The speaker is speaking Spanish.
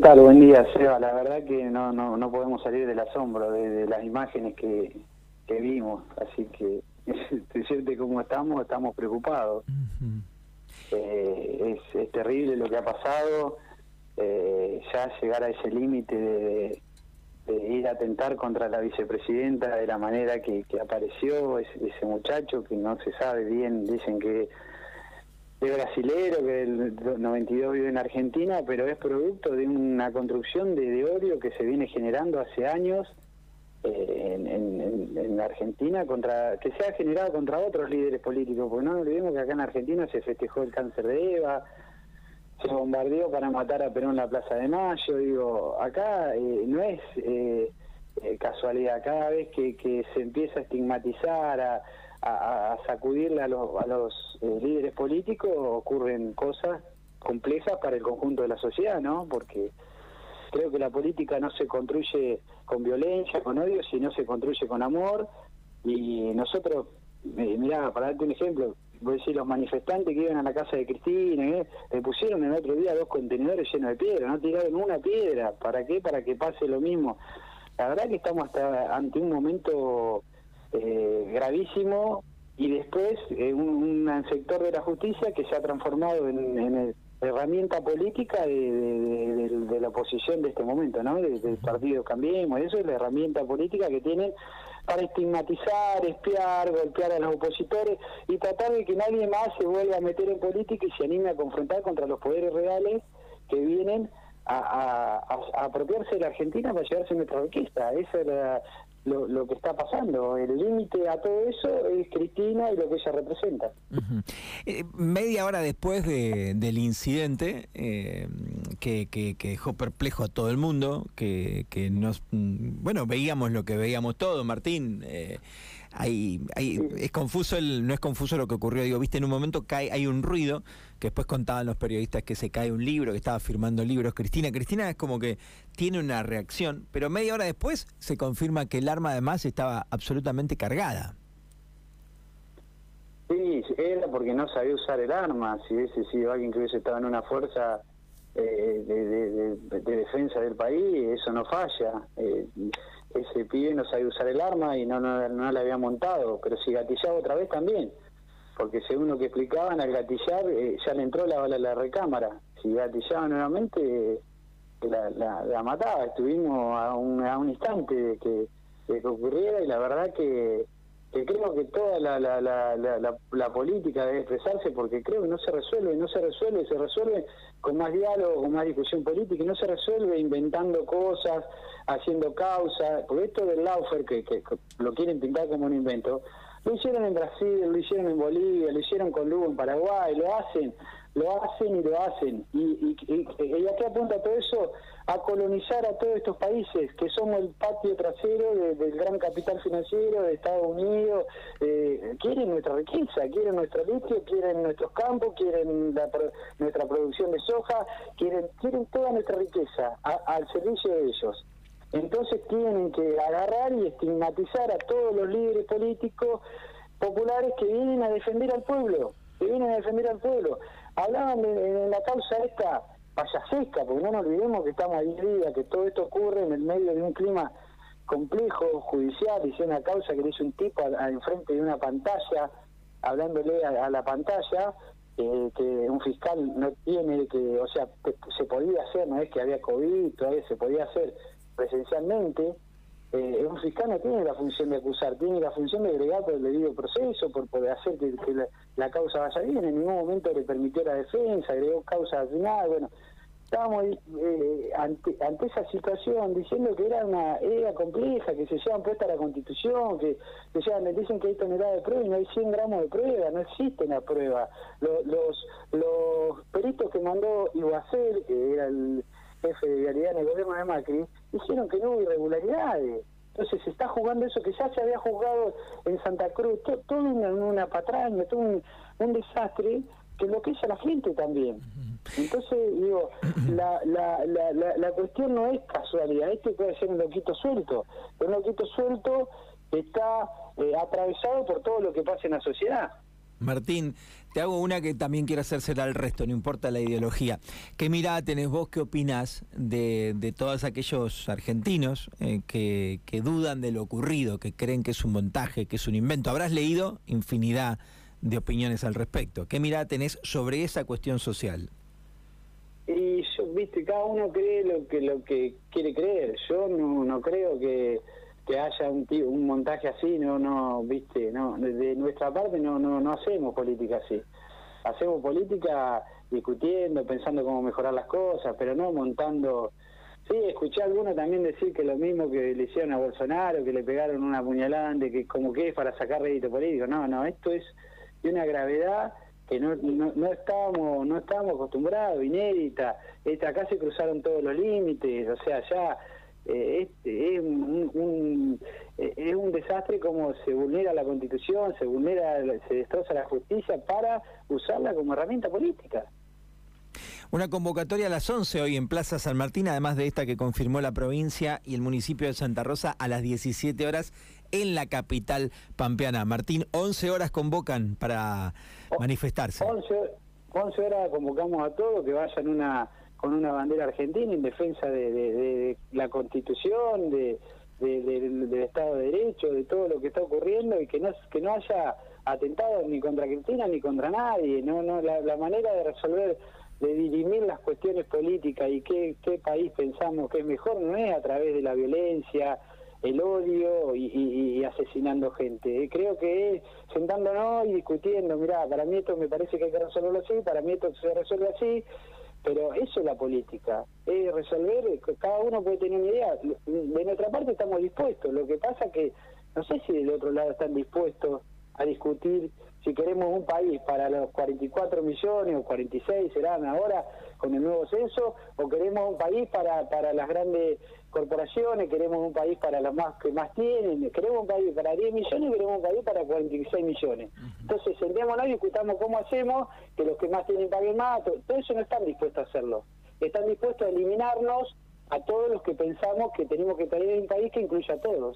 tal? Buen día, Seba. La verdad que no, no, no podemos salir del asombro de, las imágenes que, que, vimos. Así que, decirte cómo estamos, estamos preocupados. Eh, es, terrible lo que ha pasado. Eh, ya llegar a ese límite de, ir a atentar contra la vicepresidenta de la manera que, apareció ese muchacho que no se sabe bien, dicen que es brasilero, que el 92 vive en Argentina, pero es producto de una construcción de, odio que se viene generando hace años eh, en, en, Argentina, contra que se ha generado contra otros líderes políticos, porque no olvidemos que acá en Argentina se festejó el cáncer de Eva, se bombardeó para matar a Perón en la Plaza de Mayo, digo, acá eh, no es eh, casualidad, cada vez que, que se empieza a estigmatizar, a a, sacudirle a los, a los eh, líderes políticos ocurren cosas complejas para el conjunto de la sociedad, ¿no? Porque creo que la política no se construye con violencia, con odio, sino se construye con amor. Y nosotros, eh, mirá, para darte un ejemplo, voy a decir, los manifestantes que iban a la casa de Cristina, ¿eh? le pusieron el otro día dos contenedores llenos de piedra, no tiraron una piedra. ¿Para qué? Para que pase lo mismo. La verdad que estamos hasta ante un momento eh, gravísimo y después eh, un, sector de la justicia que se ha transformado en, herramienta política de, la oposición de este momento, ¿no? del partido Cambiemos, eso es la herramienta política que tienen para estigmatizar, espiar, golpear a los opositores y tratar de que nadie más se vuelva a meter en política y se anime a confrontar contra los poderes reales que vienen a, apropiarse de la Argentina para llevarse nuestra orquesta. Esa es la, lo, lo que está pasando. El límite a todo eso es Cristina y lo que ella representa. Eh, media hora después de, del incidente, eh, que, que, dejó perplejo a todo el mundo, que, que nos, mm, bueno, veíamos lo que veíamos todos, Martín. Eh, hay, es confuso el, no es confuso lo que ocurrió, digo, viste, en un momento cae, hay un ruido, que después contaban los periodistas que se cae un libro, que estaba firmando libros Cristina. Cristina es como que tiene una reacción, pero media hora después se confirma que el arma además estaba absolutamente cargada. Sí, era porque no sabía usar el arma, si hubiese sido alguien que hubiese estado en una fuerza eh, de, defensa del país, eso no falla. Eh, ese pibe no sabía usar el arma y no, no, no la había montado, pero si gatillaba otra vez también, porque según lo que explicaban, al gatillar eh, ya le entró la bala a la recámara, si gatillaba nuevamente la, la, mataba, estuvimos a un, a un instante que, de que ocurriera y la verdad que que creo que toda la, la, la, la, política debe expresarse porque creo que no se resuelve, no se resuelve, se resuelve con más diálogo, con más discusión política y no se resuelve inventando cosas, haciendo causas, porque esto del Laufer, que, que, lo quieren pintar como un invento, lo hicieron en Brasil, lo hicieron en Bolivia, lo hicieron con Lugo en Paraguay, lo hacen, lo hacen y lo hacen. Y, y, y, y a qué apunta todo eso? A colonizar a todos estos países, que somos el patio trasero del gran capital financiero de Estados Unidos. Eh, quieren nuestra riqueza, quieren nuestro litio, quieren nuestros campos, quieren nuestra producción de soja, quieren, quieren toda nuestra riqueza al servicio de ellos. Entonces tienen que agarrar y estigmatizar a todos los líderes políticos populares que vienen a defender al pueblo, que vienen a defender al pueblo. Hablaban de, la causa esta payasesca, porque no nos olvidemos que estamos ahí día, que todo esto ocurre en el medio de un clima complejo, judicial, y una causa que le hizo un tipo a, enfrente de una pantalla, hablándole a, la pantalla, eh, que un fiscal no tiene, que, o sea, se podía hacer, no es que había COVID, todavía se podía hacer presencialmente, eh, un fiscal no tiene la función de acusar, tiene la función de agregar por el debido proceso, por poder hacer que, la, causa vaya bien. En ningún momento le permitió la defensa, agregó causa al final. Bueno, estábamos eh, ante, esa situación diciendo que era una era compleja, que se llevan puesta la constitución, que, que llevan, dicen que hay tonelada de prueba y no hay 100 gramos de prueba, no existe la prueba. Los, peritos que mandó Iguacel, que era el jefe de realidad en el gobierno de Macri, dijeron que no hubo irregularidades. Entonces se está jugando eso que ya se había juzgado en Santa Cruz, todo, una, una, patraña, todo un, desastre que enloquece a la gente también. Entonces, digo, la, la, la, la, cuestión no es casualidad, este puede ser un loquito suelto, pero un loquito suelto está eh, atravesado por todo lo que pasa en la sociedad. Martín, te hago una que también quiero hacérsela al resto, no importa la ideología. ¿Qué mirada tenés vos, qué opinás de, de todos aquellos argentinos eh, que, que dudan de lo ocurrido, que creen que es un montaje, que es un invento? Habrás leído infinidad de opiniones al respecto. ¿Qué mirada tenés sobre esa cuestión social? Y yo, viste, cada uno cree lo que lo que quiere creer. Yo no, no creo que que haya un, un montaje así, no, no, viste, no, de nuestra parte no, no, no hacemos política así. Hacemos política discutiendo, pensando cómo mejorar las cosas, pero no montando. Sí, escuché a algunos también decir que lo mismo que le hicieron a Bolsonaro, que le pegaron una puñalante, que como que es para sacar rédito político. No, no, esto es de una gravedad que no, no, no estábamos no estábamos acostumbrados, inédita. Esta, acá se cruzaron todos los límites, o sea, ya eh, es, un, eh, es un desastre como se vulnera la constitución, se vulnera, se destroza la justicia para usarla como herramienta política. Una convocatoria a las 11 hoy en Plaza San Martín, además de esta que confirmó la provincia y el municipio de Santa Rosa a las 17 horas en la capital pampeana. Martín, 11 horas convocan para manifestarse. 11, 11 horas convocamos a todos que vayan una con una bandera argentina en defensa de, la Constitución, de, del Estado de Derecho, de todo lo que está ocurriendo y que no que no haya atentados ni contra Cristina ni contra nadie. No, no, la, manera de resolver, de dirimir las cuestiones políticas y qué, qué país pensamos que es mejor no es a través de la violencia, el odio y, asesinando gente. Creo que es sentándonos y discutiendo, mira, para mí esto me parece que hay que resolverlo así, para mí esto se resuelve así, pero eso es la política, es resolver, cada uno puede tener una idea. De nuestra parte estamos dispuestos, lo que pasa que no sé si del otro lado están dispuestos a discutir si queremos un país para los 44 millones o 46 serán ahora con el nuevo censo, o queremos un país para, para las grandes corporaciones, queremos un país para los más que más tienen, queremos un país para 10 millones queremos un país para 46 millones. Entonces, sentémonos y discutamos cómo hacemos, que los que más tienen paguen más, todo, eso no están dispuestos a hacerlo. Están dispuestos a eliminarnos a todos los que pensamos que tenemos que tener un país que incluya a todos.